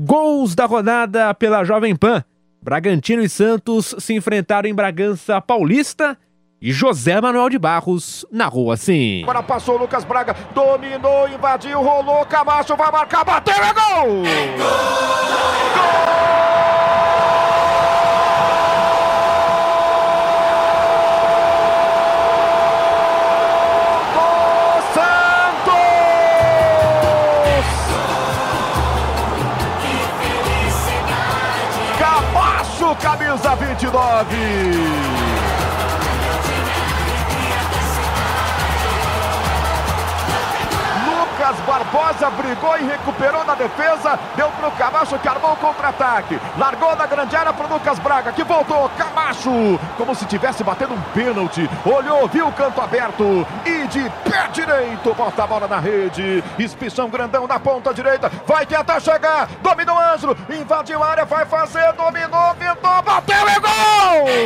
Gols da rodada pela Jovem Pan. Bragantino e Santos se enfrentaram em Bragança Paulista e José Manuel de Barros narrou assim. Agora passou Lucas Braga, dominou, invadiu, rolou, Camacho vai marcar, bateu, é gol! É gol! gol! Camisa 29. Lucas Barbosa brigou e recuperou na defesa. Deu para o Camacho que armou o contra-ataque. Largou da grande área para o Lucas Braga que voltou. Camacho, como se tivesse batendo um pênalti. Olhou, viu o canto aberto e de pé direito bota a bola na rede. Espichão grandão na ponta direita. Vai tentar chegar. Dominou Ângelo. Invadiu a área, vai fazer. Dominou, pintou, bateu e gol!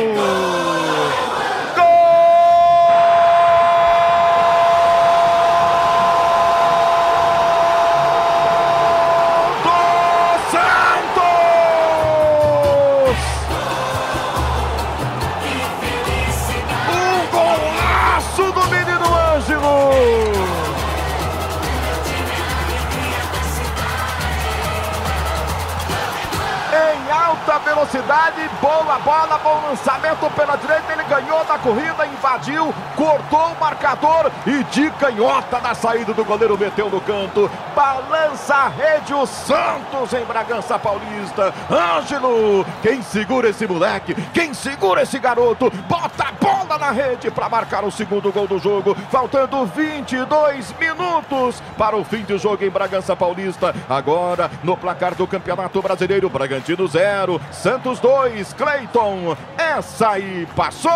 Velocidade, boa bola, bom lançamento pela direita, ele ganhou da corrida, invadiu, cortou o marcador e de canhota na saída do goleiro meteu no canto, balança a rede o Santos em Bragança Paulista, Ângelo, quem segura esse moleque, quem segura esse garoto, bota na rede para marcar o segundo gol do jogo, faltando 22 minutos para o fim de jogo em Bragança Paulista, agora no placar do Campeonato Brasileiro, Bragantino 0, Santos 2, Cleiton. Essa aí passou!